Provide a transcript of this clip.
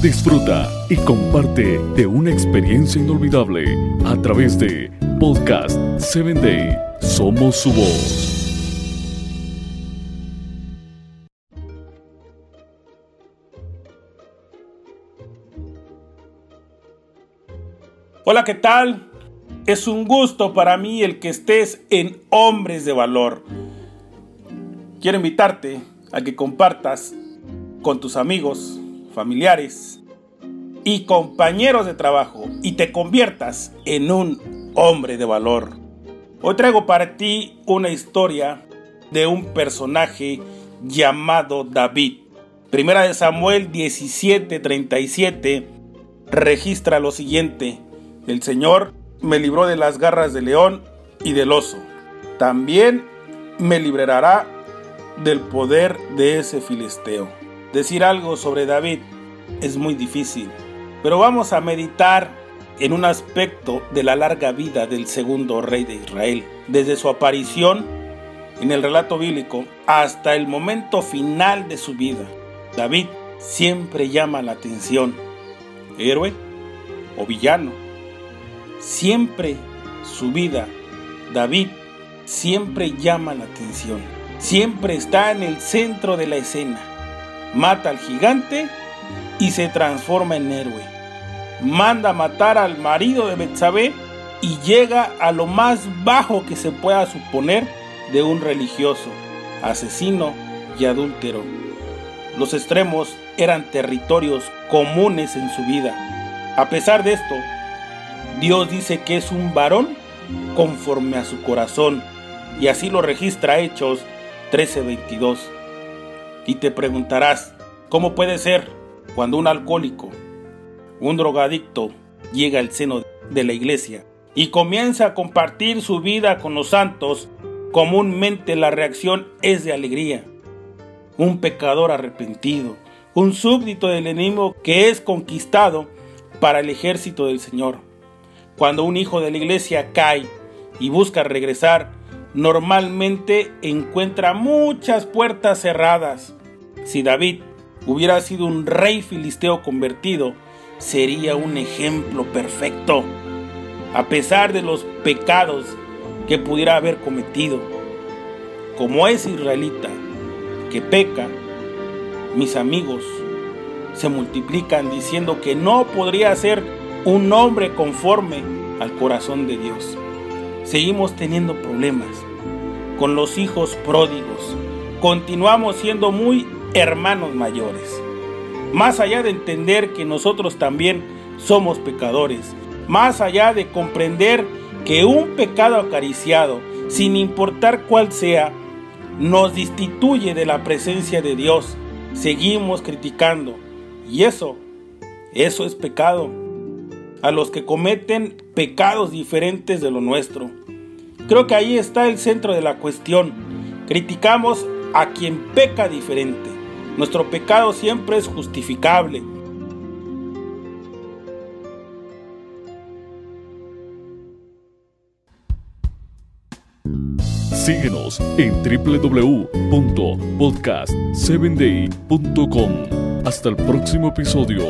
Disfruta y comparte de una experiencia inolvidable a través de Podcast 7 Day. Somos su voz. Hola, ¿qué tal? Es un gusto para mí el que estés en Hombres de Valor. Quiero invitarte a que compartas con tus amigos, familiares y compañeros de trabajo y te conviertas en un hombre de valor. Hoy traigo para ti una historia de un personaje llamado David. Primera de Samuel 17:37 registra lo siguiente. El Señor me libró de las garras del león y del oso. También me librará del poder de ese filisteo. Decir algo sobre David es muy difícil, pero vamos a meditar en un aspecto de la larga vida del segundo rey de Israel, desde su aparición en el relato bíblico hasta el momento final de su vida. David siempre llama la atención, héroe o villano Siempre su vida, David, siempre llama la atención. Siempre está en el centro de la escena. Mata al gigante y se transforma en héroe. Manda matar al marido de Betsabé y llega a lo más bajo que se pueda suponer de un religioso, asesino y adúltero. Los extremos eran territorios comunes en su vida. A pesar de esto, Dios dice que es un varón conforme a su corazón, y así lo registra Hechos 13:22. Y te preguntarás, ¿cómo puede ser cuando un alcohólico, un drogadicto, llega al seno de la iglesia y comienza a compartir su vida con los santos? Comúnmente la reacción es de alegría. Un pecador arrepentido, un súbdito del enemigo que es conquistado para el ejército del Señor. Cuando un hijo de la iglesia cae y busca regresar, normalmente encuentra muchas puertas cerradas. Si David hubiera sido un rey filisteo convertido, sería un ejemplo perfecto, a pesar de los pecados que pudiera haber cometido. Como es israelita que peca, mis amigos se multiplican diciendo que no podría ser un hombre conforme al corazón de Dios. Seguimos teniendo problemas con los hijos pródigos. Continuamos siendo muy hermanos mayores. Más allá de entender que nosotros también somos pecadores, más allá de comprender que un pecado acariciado, sin importar cuál sea, nos destituye de la presencia de Dios, seguimos criticando. Y eso, eso es pecado a los que cometen pecados diferentes de lo nuestro. Creo que ahí está el centro de la cuestión. Criticamos a quien peca diferente. Nuestro pecado siempre es justificable. Síguenos en www.podcast7day.com. Hasta el próximo episodio.